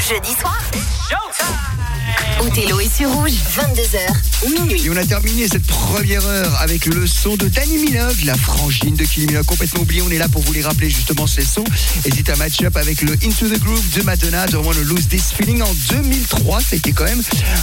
jeudi soir. Othello est sur rouge, 22h, minuit. Et on a terminé cette première heure avec le son de Danny Minogue, la frangine de Kylie Minogue, complètement oubliée. On est là pour vous les rappeler justement ces sons. Hésite à match up avec le Into the Groove de Madonna, Don't Wanna Lose This Feeling en 2003. C'était quand même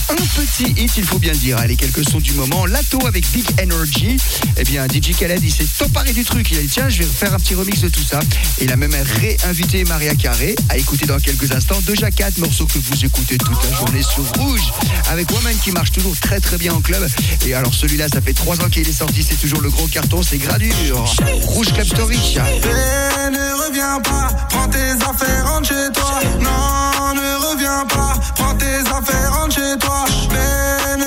un petit hit, il faut bien le dire. Allez, quelques sons du moment. Lato avec Big Energy. Eh bien, DJ Khaled, il s'est emparé du truc. Il a dit, tiens, je vais faire un petit remix de tout ça. Et il a même réinvité Maria Carré à écouter dans quelques instants. Déjà 4 morceaux que vous écoutez toute la journée sur Rouge avec Woman qui marche toujours très très bien en club. Et alors celui-là, ça fait 3 ans qu'il est sorti, c'est toujours le gros carton, c'est Gradure. Rouge Club Story. Et ne reviens pas, prends tes affaires, rentre chez toi. Non, ne reviens pas, prends tes affaires, rentre chez toi. Mais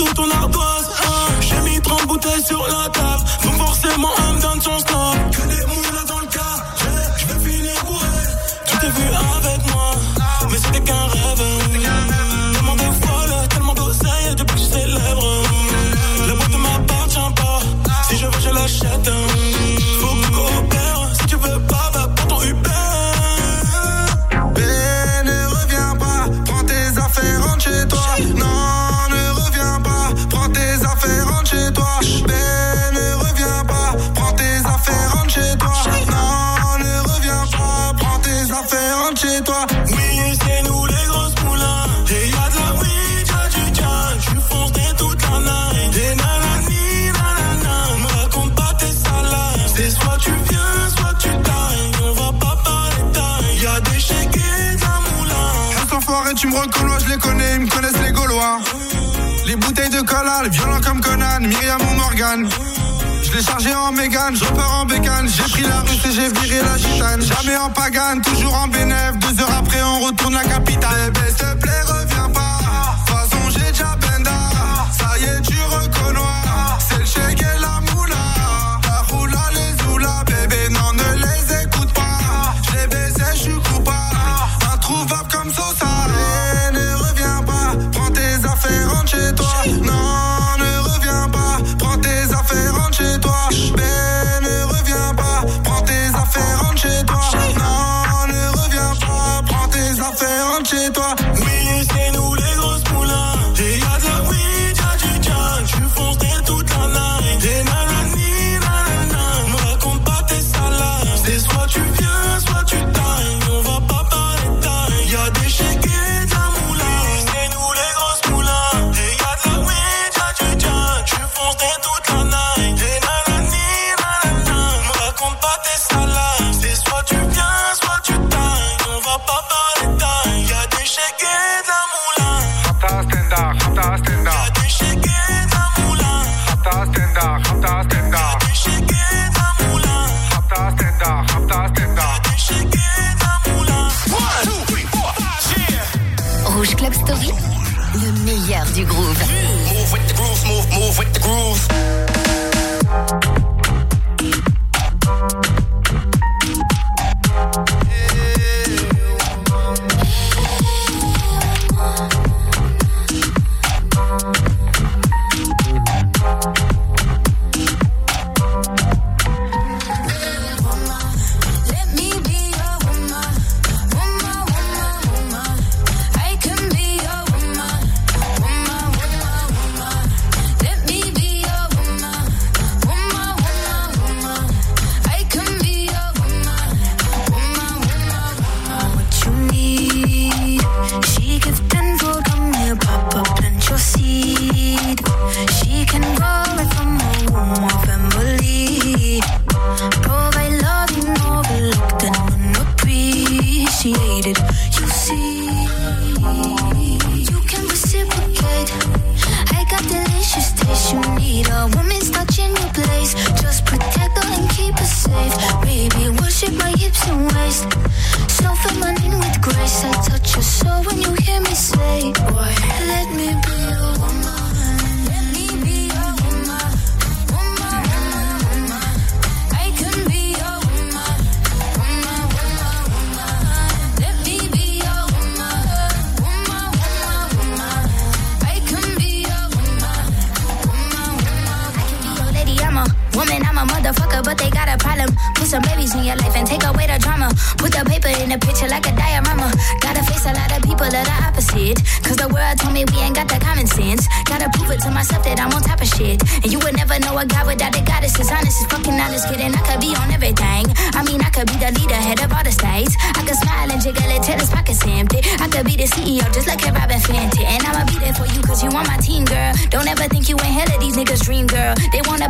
toute ton ardoise. Hein. J'ai mis 30 bouteilles sur la table, donc forcément, elle me donne chance. à mon organe. Je l'ai chargé en mégane, je repars en bécane. J'ai pris la rue et j'ai viré la gitane. Jamais en pagane, toujours en bénéf. Deux heures après, on retourne la capitale. Eh ben, s'il te plaît, in the picture like a diorama. Gotta face a lot of people that are opposite. Cause the world told me we ain't got the common sense. Gotta prove it to myself that I'm on top of shit. And you would never know a guy without a goddess is honest. Is fucking honest, kidding. I could be on everything. I mean, I could be the leader, head of all the states. I could smile and jiggle it till his pockets empty. I could be the CEO, just like a Robin Fenty. And I'ma be there for you, cause you on my team, girl. Don't ever think you ain't hell of these niggas' dream, girl. They wanna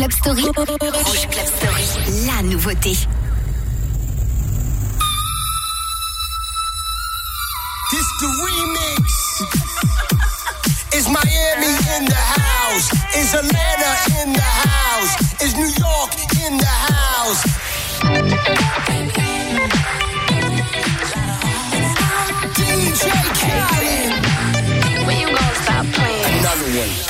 Club Story. Rouge Club Story. La nouveauté. This the remix. Is Miami in the house? Is Atlanta in the house? Is New York in the house? DJ Khaled. When you gonna stop playing? Another one.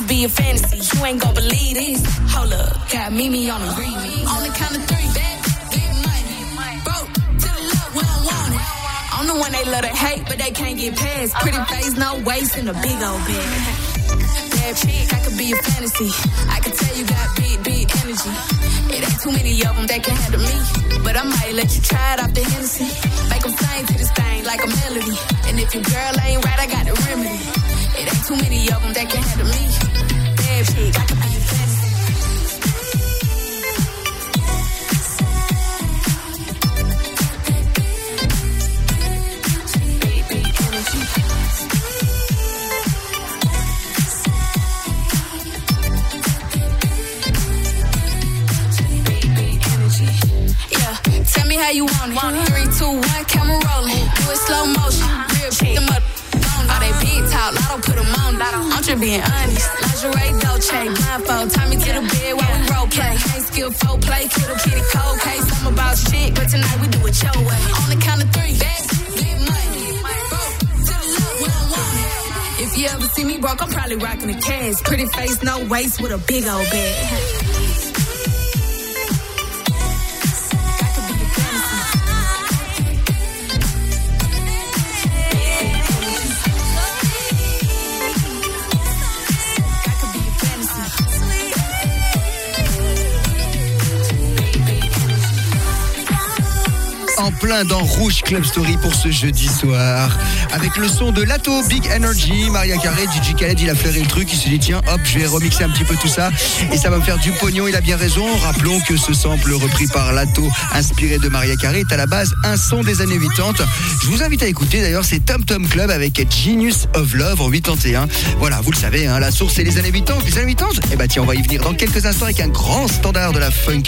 I'ma be a fantasy, you ain't gon' believe this. Hold up, got Mimi on the remix. On the count of three, bet, get money. Broke to the love, we don't want it. I'm the one they love to hate, but they can't get past. Pretty face, no waist, and a big old bed. Bad chick, I could be a fantasy. I can tell you got big, big energy. It ain't too many of them that can handle me. But I might let you try it off the Hennessy. Make them sing to this thing like a melody. And if your girl ain't right, I got the remedy. Too many of them that can handle me. Bad chick, I could be a me how you want it. Three, two, one, camera rolling. Do it slow motion. Real pick them up. Talk, lotto put them on. I'm just being honest. Lingerie, Dolce, blindfold. Tie me to the bed while we role play. Ain't skill, folk play, kittle, kitty, cold case. I'm about shit, but tonight we do it your way. On the count of three, get money. If you ever see me broke, I'm probably rocking a cash. Pretty face, no waist, with a big old bag. Plein dans Rouge Club Story pour ce jeudi soir. Avec le son de Lato, Big Energy, Maria Carré, DJ Khaled, il a flairé le truc, il s'est dit tiens hop, je vais remixer un petit peu tout ça et ça va me faire du pognon, il a bien raison. Rappelons que ce sample repris par Lato, inspiré de Maria Carré, est à la base un son des années 80. Je vous invite à écouter d'ailleurs, c'est Tom Tom Club avec Genius of Love en 81. Voilà, vous le savez, hein, la source c'est les années 80. Les années 80 Eh bah tiens, on va y venir dans quelques instants avec un grand standard de la funk.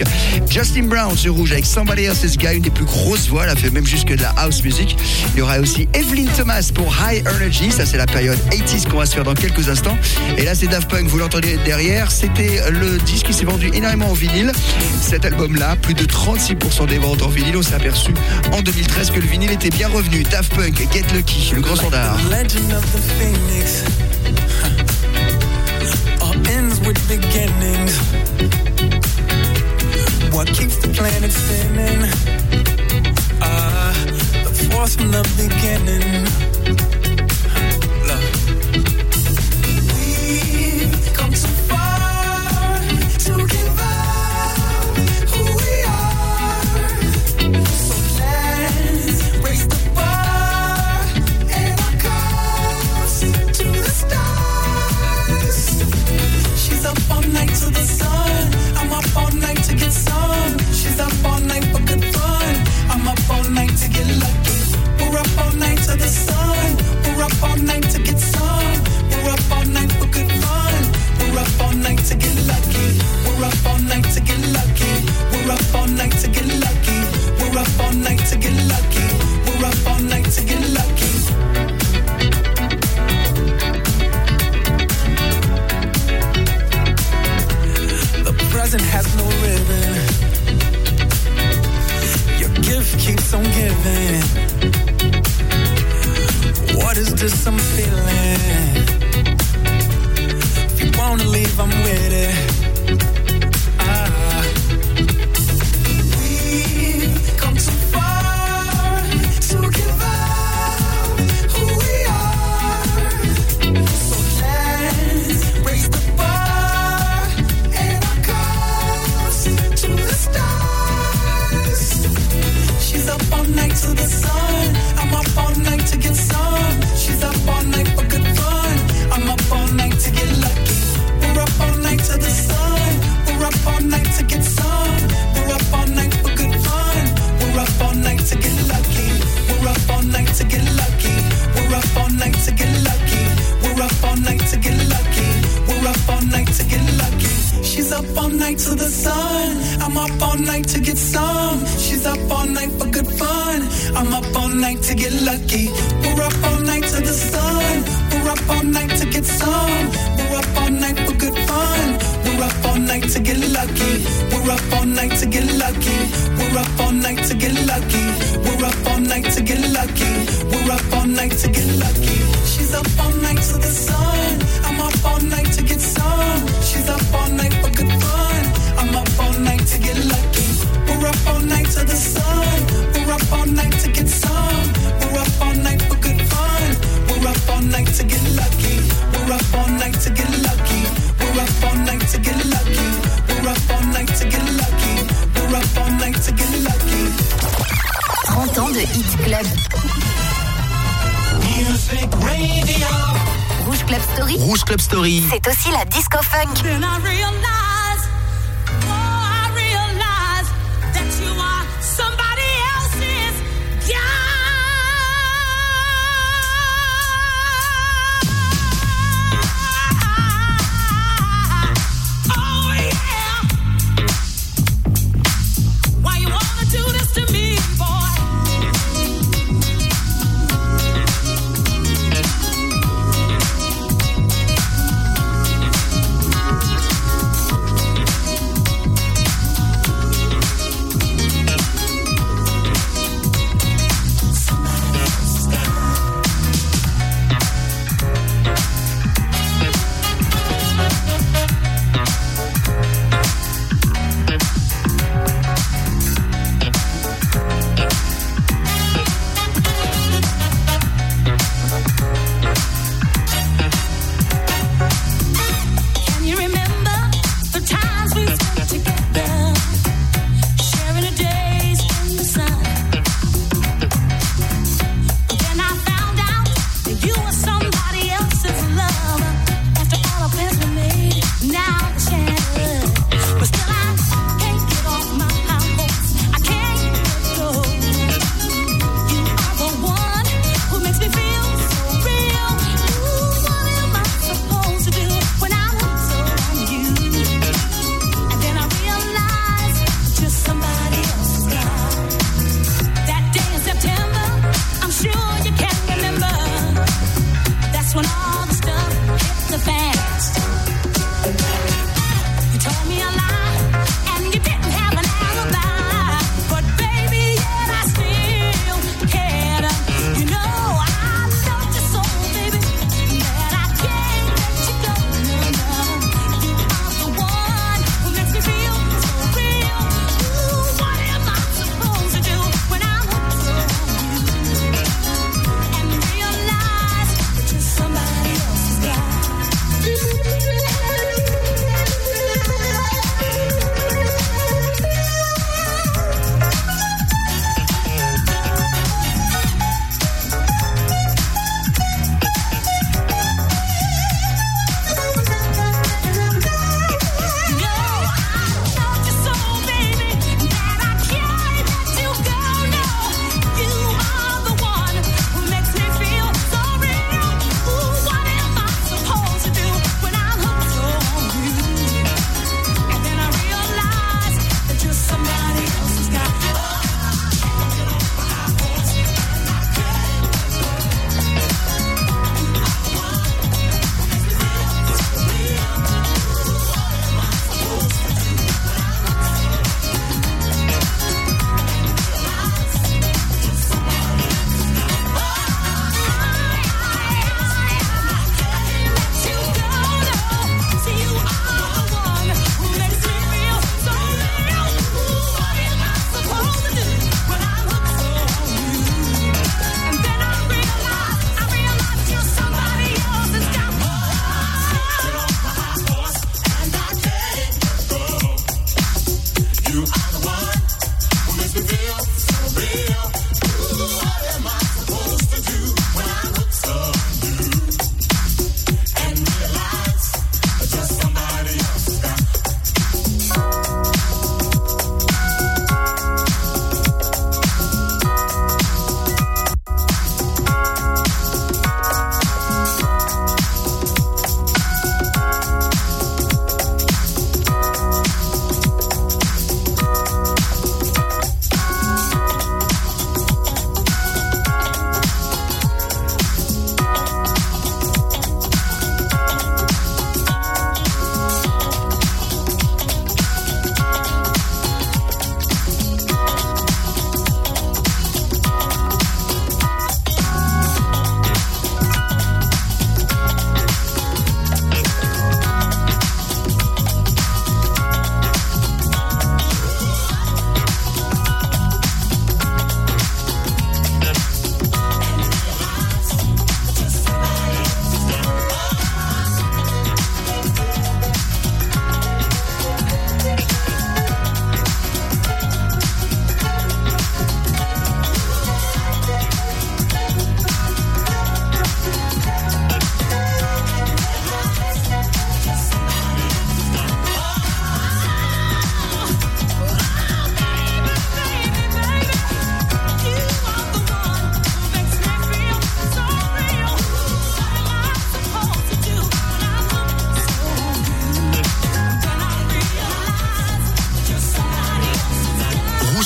Justin Brown sur rouge avec Somebody Else's Guy, une des plus grosses voix, elle a fait même jusque de la house music. Il y aura aussi Evelyn Thomas pour High Energy, ça c'est la période 80s qu'on va se faire dans quelques instants. Et là c'est Daft Punk, vous l'entendez derrière, c'était le disque qui s'est vendu énormément en vinyle. Cet album-là, plus de 36% des ventes en vinyle, on s'est aperçu en 2013 que le vinyle était bien revenu. Daft Punk, Get Lucky, le grand standard. Uh, the force from the beginning. Rouge Club Story. C'est aussi la disco funk.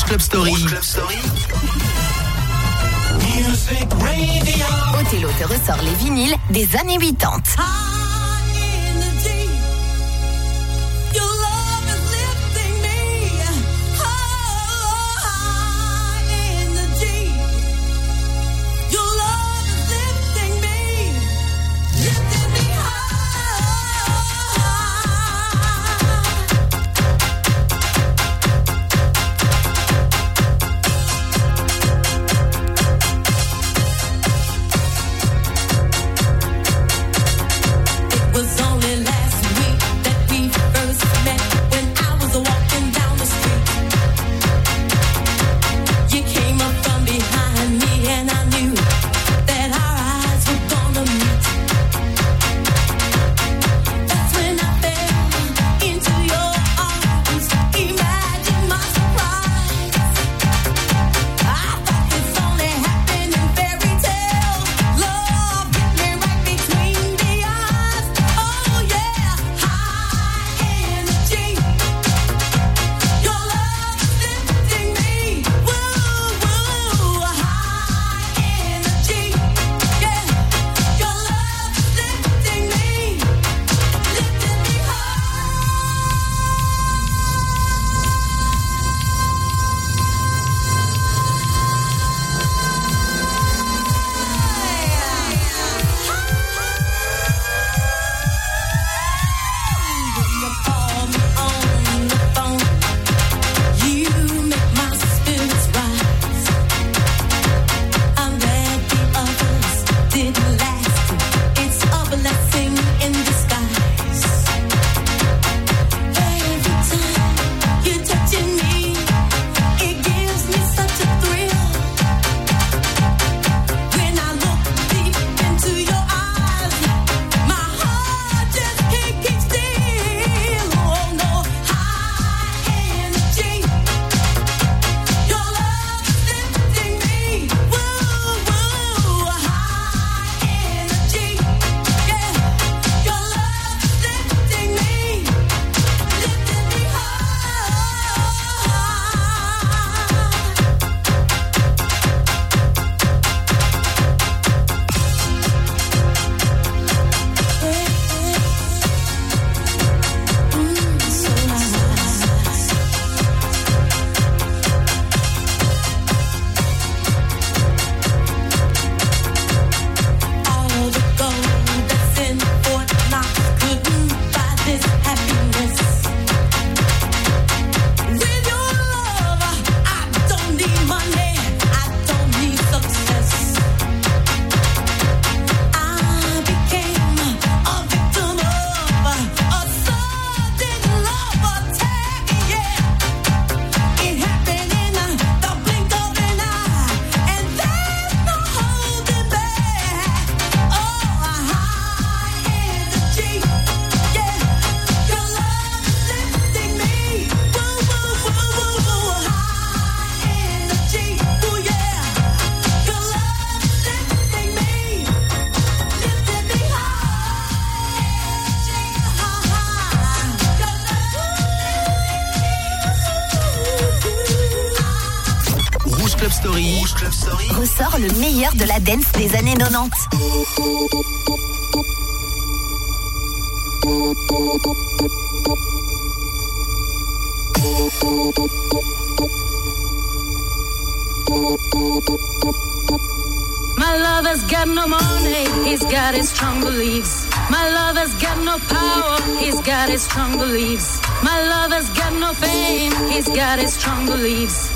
Club Story. Club Story. Music Radio. Othello te ressort les vinyles des années 80. Story. Rouge Club Story. Ressort le meilleur de la dance des années 90. My lover's got no money, he's got his strong beliefs. My lover's got no power, he's got his strong beliefs. My lover's got no fame, he's got his strong beliefs.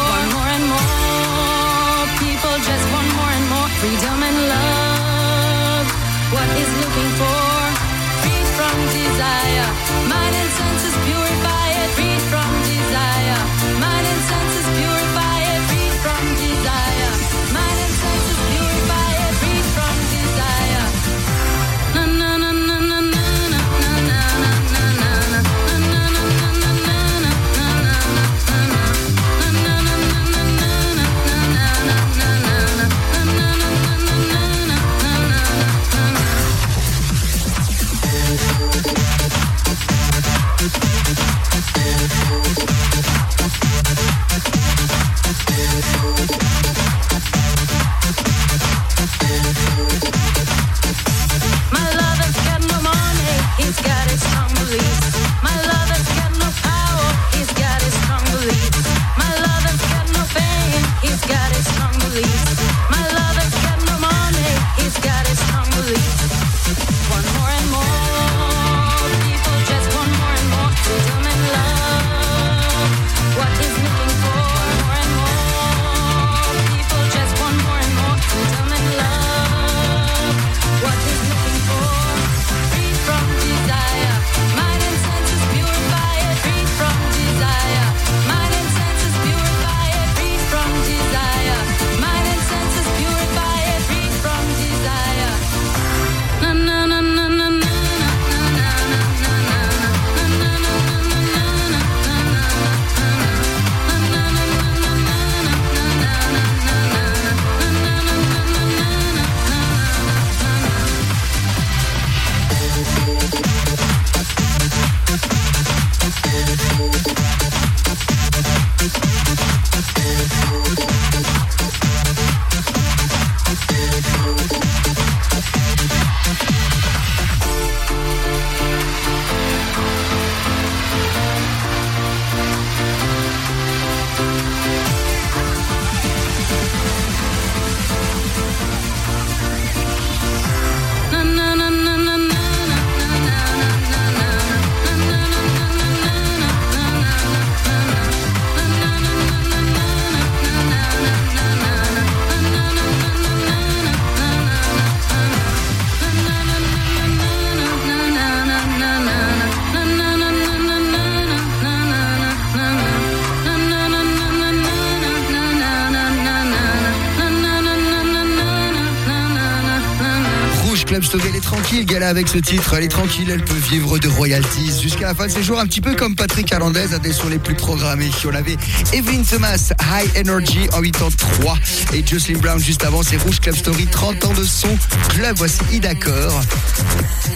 Avec ce titre. Elle est tranquille, elle peut vivre de royalties jusqu'à la fin de ses jours, un petit peu comme Patrick Hernandez, un des sons les plus programmés. On avait Evelyn Thomas, High Energy en 83 et Jocelyn Brown juste avant. C'est Rouge Club Story, 30 ans de son. Club, voici Idacor.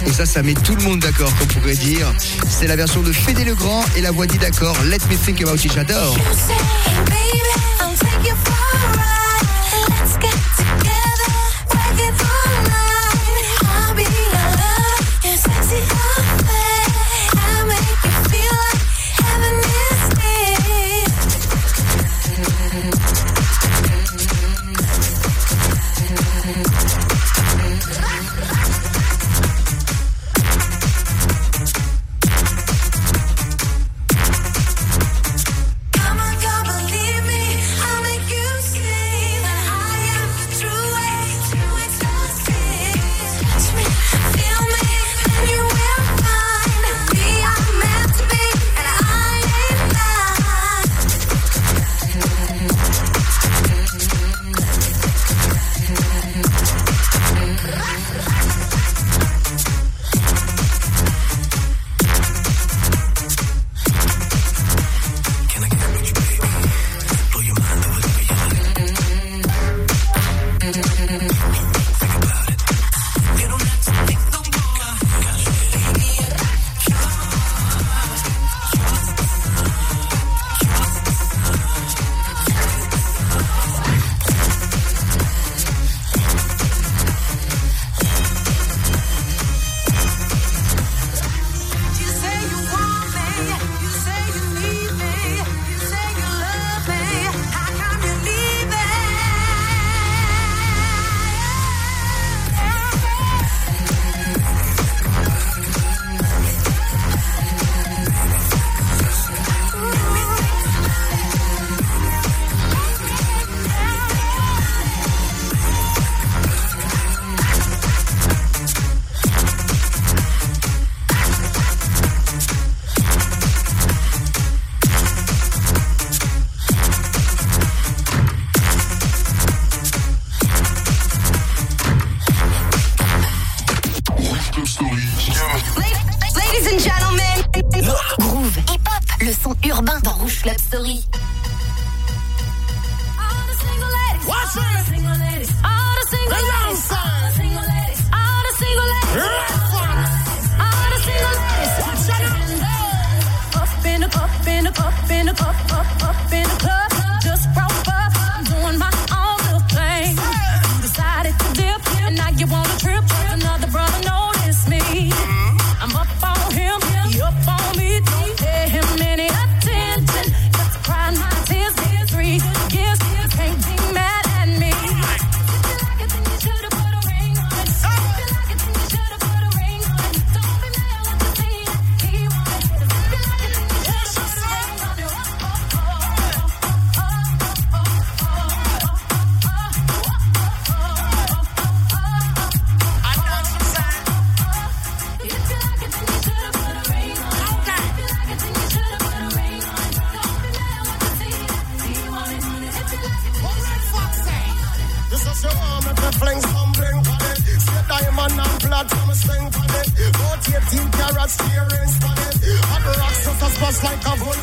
Et ça, ça met tout le monde d'accord, qu'on pourrait dire. C'est la version de Fédé Legrand et la voix d'Idacor. Let me think about it, j'adore.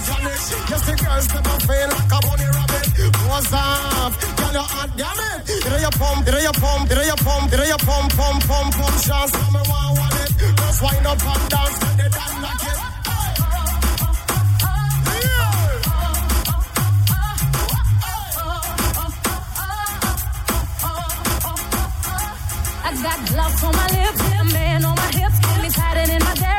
Like. Yes, the girls never feel like a bunny rabbit. What's up? Girl, you hot, damn it. Here you pump, here you pump, here you pump, here you pump, pump, pump, pump. Chance, tell me what want it. Just wind up and dance, get the dance like it. Got gloves on my lips, a man on my hips, got me tighter than my very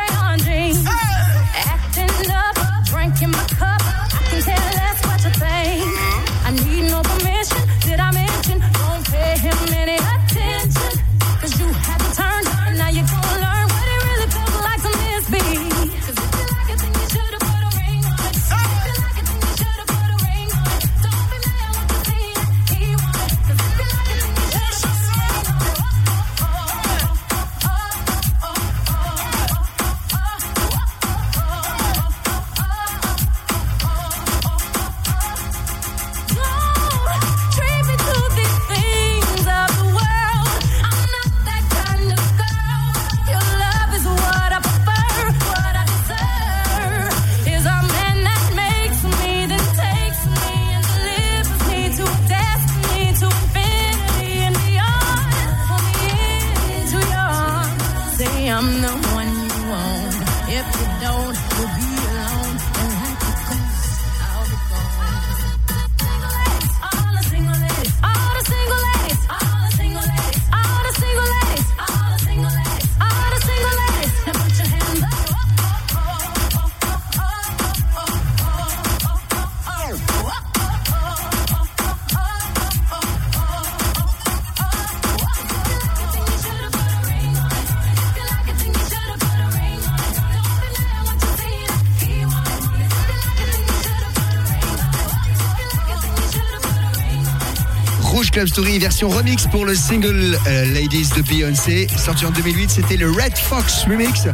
Club Story version remix pour le single euh, Ladies de Beyoncé. Sorti en 2008, c'était le Red Fox Remix.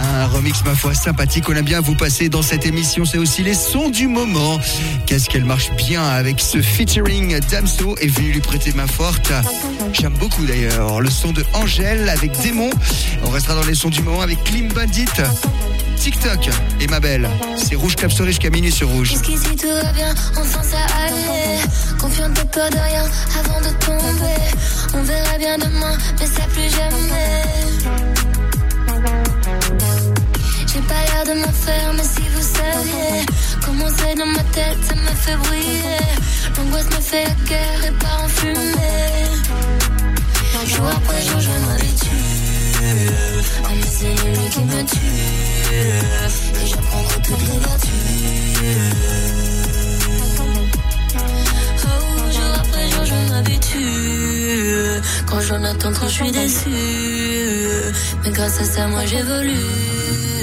Un remix, ma foi, sympathique. On aime bien vous passer dans cette émission. C'est aussi les sons du moment. Qu'est-ce qu'elle marche bien avec ce featuring Damso est venu lui prêter main forte. J'aime beaucoup d'ailleurs le son de Angèle avec Démon. On restera dans les sons du moment avec Clean Bandit. TikTok et ma belle. C'est Rouge Club Story jusqu'à minuit sur Rouge. Jusqu'ici tout va bien, enfin ça allait? Confiante de peur de rien avant de tomber. On verra bien demain, mais ça plus jamais. J'ai pas l'air de m'en faire, mais si vous saviez comment c'est dans ma tête, ça me fait briller. L'angoisse me fait la guerre et part en fumée. Jour après jour, je m'habitue. Ah, mais c'est qui me tue. Et j'apprendrai toutes les vertus. Oh, jour après jour, je m'habitue. Quand j'en attends trop, je suis déçue. Mais grâce à ça, moi j'évolue.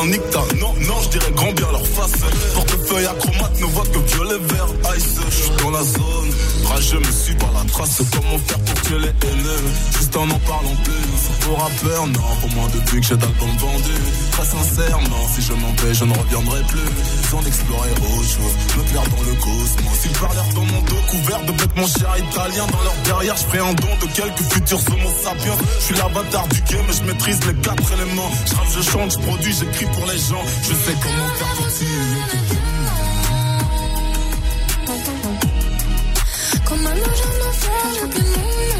Non, non, je dirais grand bien leur face. Portefeuille acromate ne voit que violet, vert, ice. Je suis dans la zone, trajet me suis la trace. Comment faire pour tuer les haineux Juste en en parlant plus. Pour rappeur, non, pour moi depuis que j'ai d'albums vendus. Très sincèrement, si je m'en vais, je ne reviendrai plus. Sans explorer autre chose, me perdre dans le cosmos. Ils parlèrent dans mon dos, couvert de vêtements chers italiens. Dans leur derrière, je ferai un don de quelques futurs homo sapiens. Je suis l'avatar du game, je maîtrise les quatre éléments. Je je chante, je produis, j'écris pour les gens. Je sais comment faire pour tuer. I'm not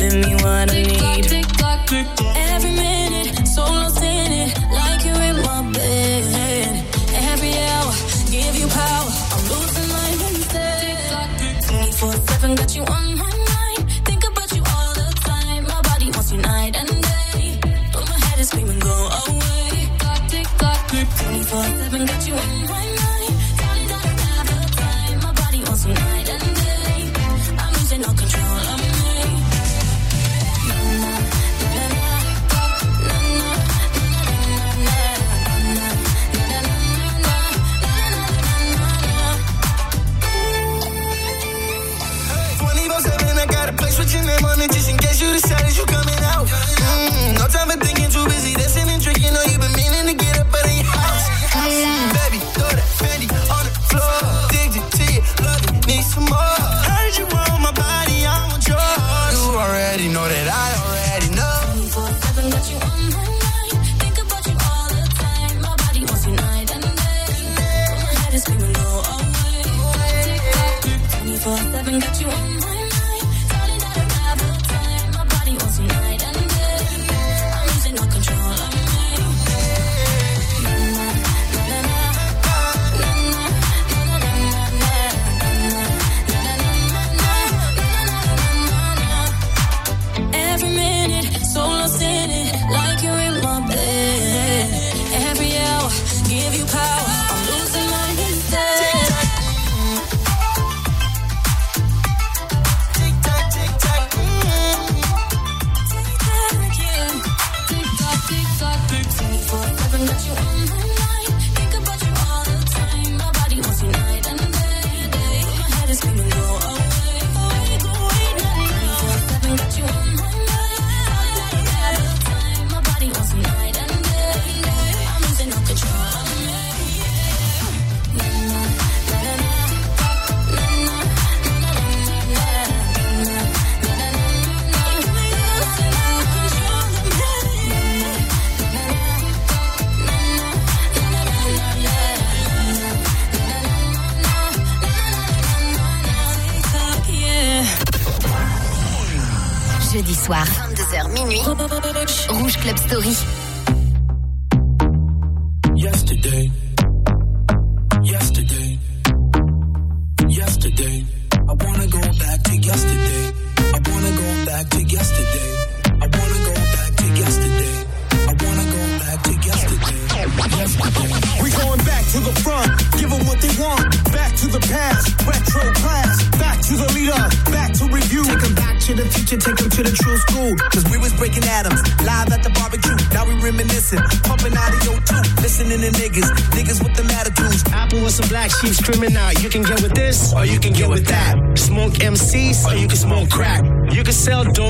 giving me what I need. Tick tock, tick tock, tick tock.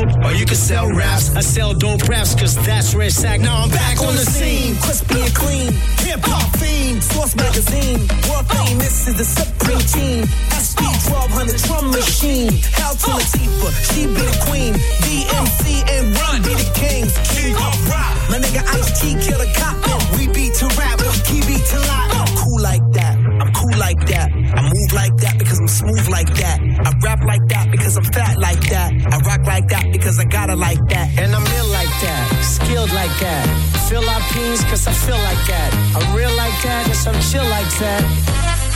Or you can sell raps. I sell dope raps, cause that's red sack. Now I'm back, back on, on the scene. Crispy and clean. Hip hop theme, Source magazine. World famous is the supreme team. SP1200 drum machine. Hell to Latifah. She be the queen. DMC and Run be the kings. King of rap, My nigga Ice T kill a cop. We beat to rap. Key beat to lock. I'm cool like that. I'm cool like that. I move like that smooth like that. I rap like that because I'm fat like that. I rock like that because I gotta like that. And I'm ill like that, skilled like that. Fill our peas cause I feel like that. I'm real like that and I'm chill like that.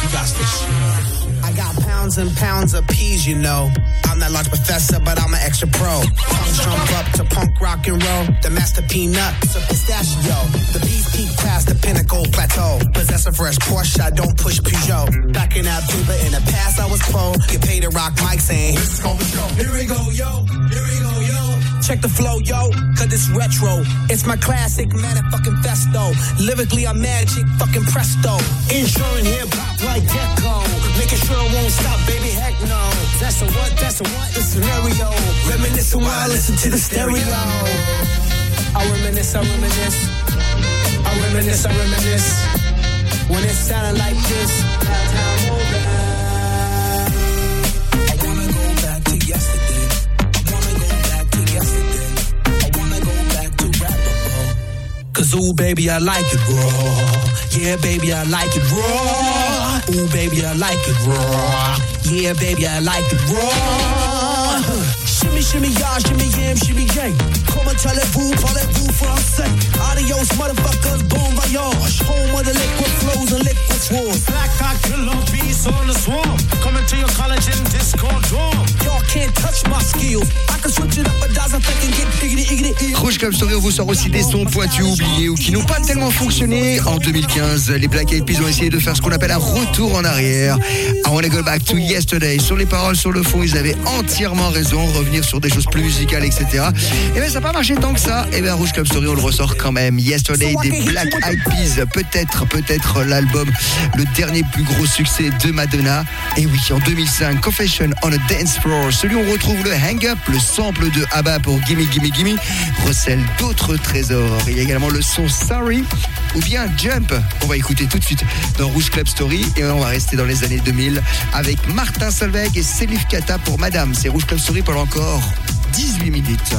You got the shit. I got pounds and pounds of peas, you know. I'm not large professor, but I'm an extra pro. Tongues jump up to punk rock and roll. The master peanut, a pistachio. The peas peak past the pinnacle plateau. Possess a fresh Porsche, I don't push Peugeot. Back in that paper in the past, I was pro. Get paid to rock mic saying, This is the show. Here we go, yo. Here we go, yo. Check the flow, yo, cause it's retro. It's my classic motherfucking festo. Lyrically, I'm magic, fucking presto. Ensuring hip hop like Deco. Making sure it won't stop, baby, heck no. That's a what, that's a what, the scenario. Reminiscing while I listen to the stereo. I reminisce, I reminisce. I reminisce, I reminisce. When it sounded like this, downtown over. I wanna go back to yesterday. I wanna go back to yesterday. I wanna go back to rapper. Cause ooh, baby, I like it raw. Yeah, baby, I like it raw. Ooh, baby, I like it raw. Yeah, baby, I like it raw. Shimmy, shimmy, y'all, shimmy, yam, shimmy, yay. Comment allez-vous, parlez-vous français? Adios, motherfuckers, bon voyage. Home of the liquid flows and liquid swords. Black cock killer bees on the swarm. Coming to your college in Discord dorm. Y'all can't touch my skills. I Rouge Club Story, on vous sort aussi des sons pointus, oubliés ou qui n'ont pas tellement fonctionné. En 2015, les Black Eyed Peas ont essayé de faire ce qu'on appelle un retour en arrière. I wanna go back to yesterday. Sur les paroles, sur le fond, ils avaient entièrement raison. Revenir sur des choses plus musicales, etc. Et bien, ça n'a pas marché tant que ça. Et bien, Rouge Club Story, on le ressort quand même. Yesterday des Black Eyed Peas. Peut-être, peut-être l'album, le dernier plus gros succès de Madonna. Et oui, en 2005, Confession on a Dance Floor. Celui où on retrouve le Hang Up, le sample de ABBA pour Gimme Gimme Gimme, recèle d'autres trésors. Il y a également le son Sorry ou bien Jump. On va écouter tout de suite dans Rouge Club Story et on va rester dans les années 2000 avec Martin Solveig et Selif Kata pour Madame. C'est Rouge Club Story pendant encore 18 minutes.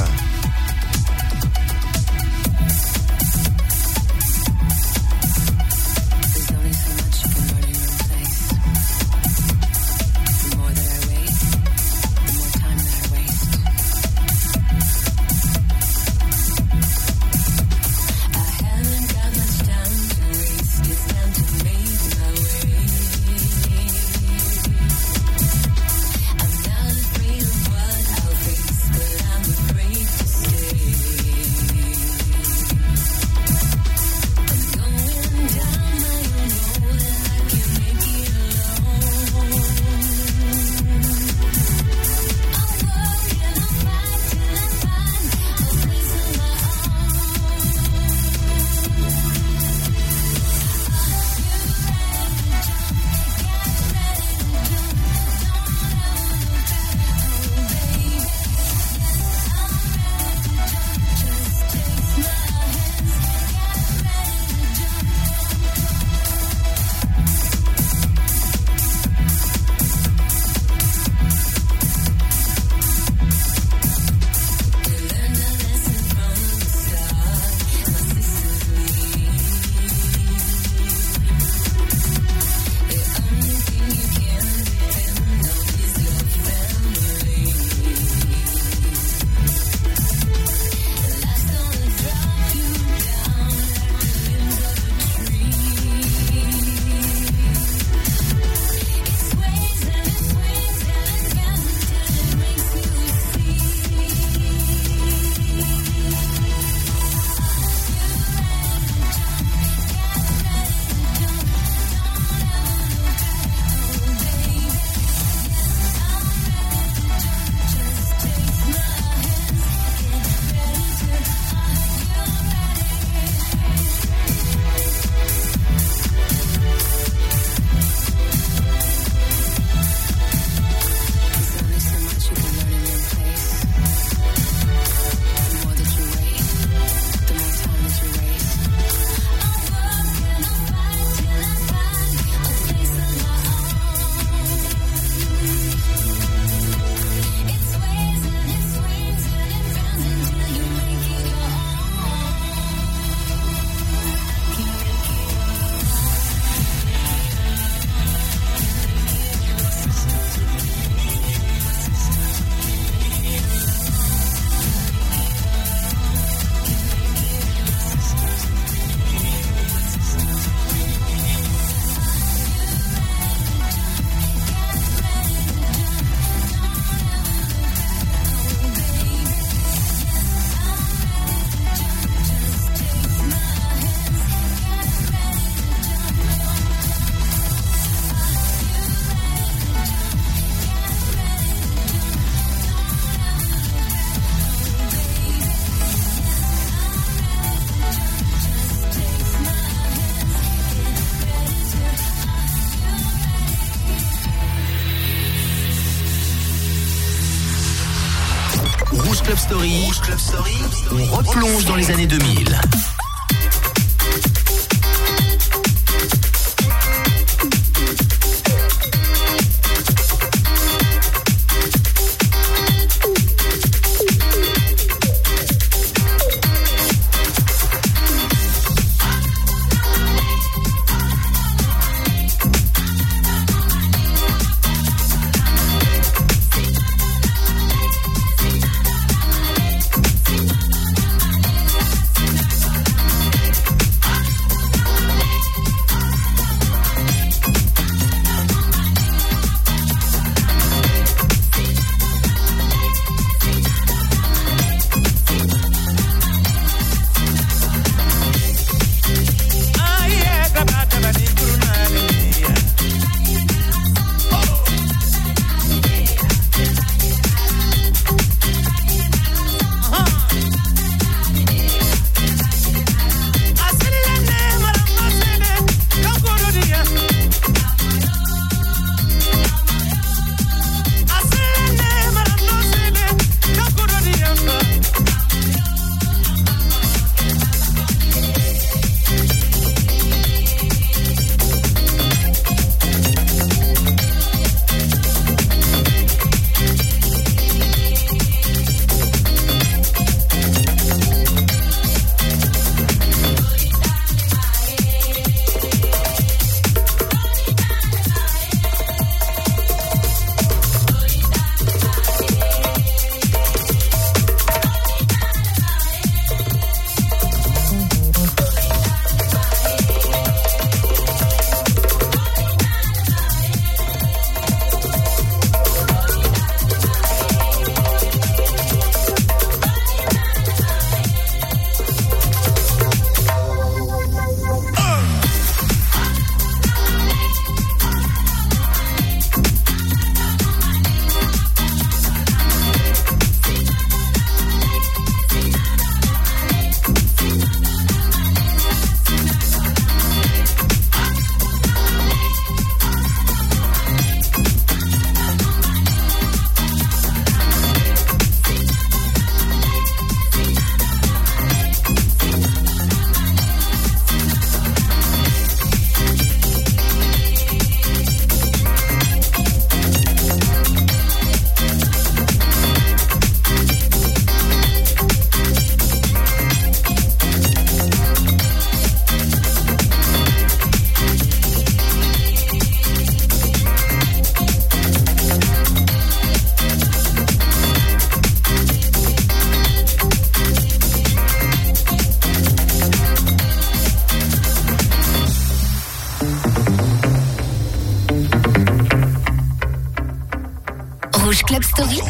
Rouge Club Story.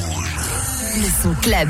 Le son club.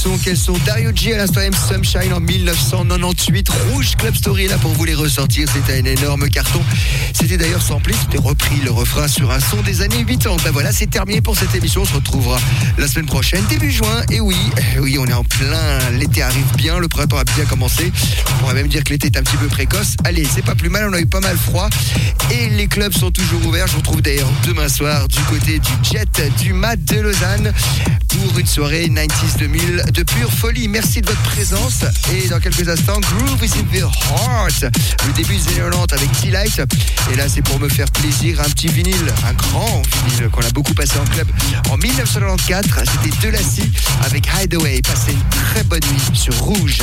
Sont, quels sont Dario G à l'instant M Sunshine en 1998. Rouge Club Story là pour vous les ressortir. C'était un énorme carton. C'était d'ailleurs samplé, c'était repris le refrain sur un son des années 80. Ben voilà, c'est terminé pour cette émission. On se retrouvera la semaine prochaine, début juin. Et oui, eh oui, on est en plein. L'été arrive bien, le printemps a bien commencé. On va même dire que l'été est un petit peu précoce. Allez, c'est pas plus mal, on a eu pas mal froid. Et les clubs sont toujours ouverts. Je vous retrouve d'ailleurs demain soir du côté du Jet du Mat de Lausanne pour une soirée 90s 2000 de pure folie. Merci de votre présence. Et dans quelques instants, Groove is in the Heart. Le début des années 90 avec T-Light. Et là, c'est pour me faire plaisir. Un petit vinyle, un grand vinyle qu'on a beaucoup passé en club en 1994. C'était Delassie avec Hideaway. Passez une très bonne nuit sur Rouge.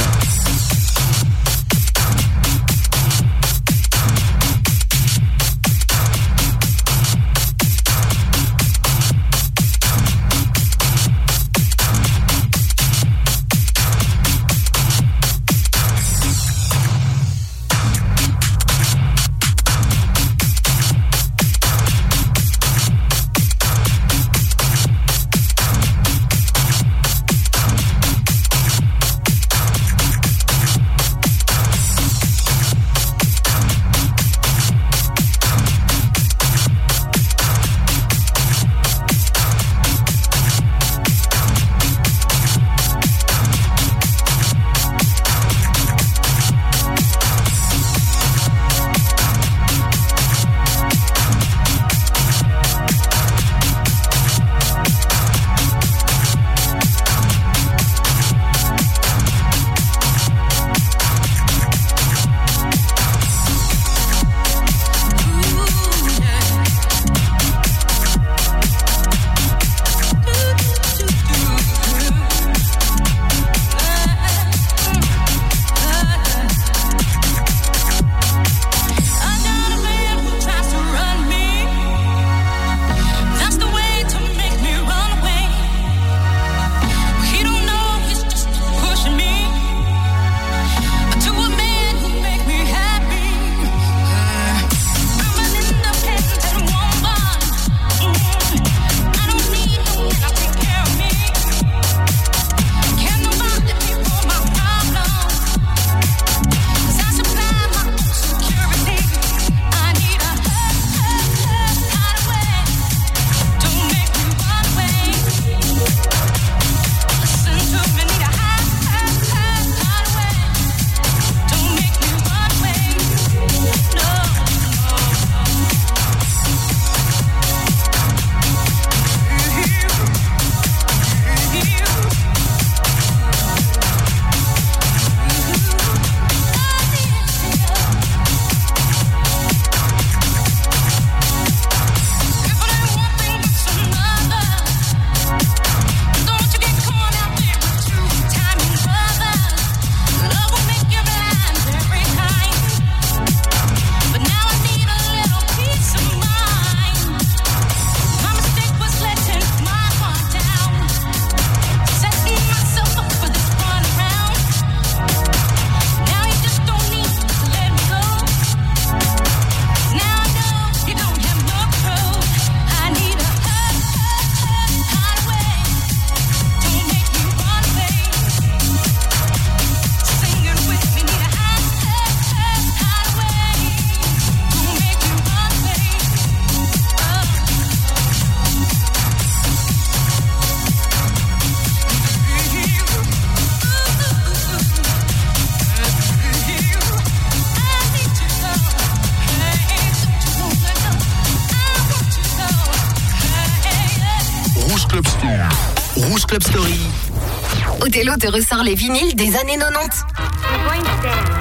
Te ressort les vinyles des années 90.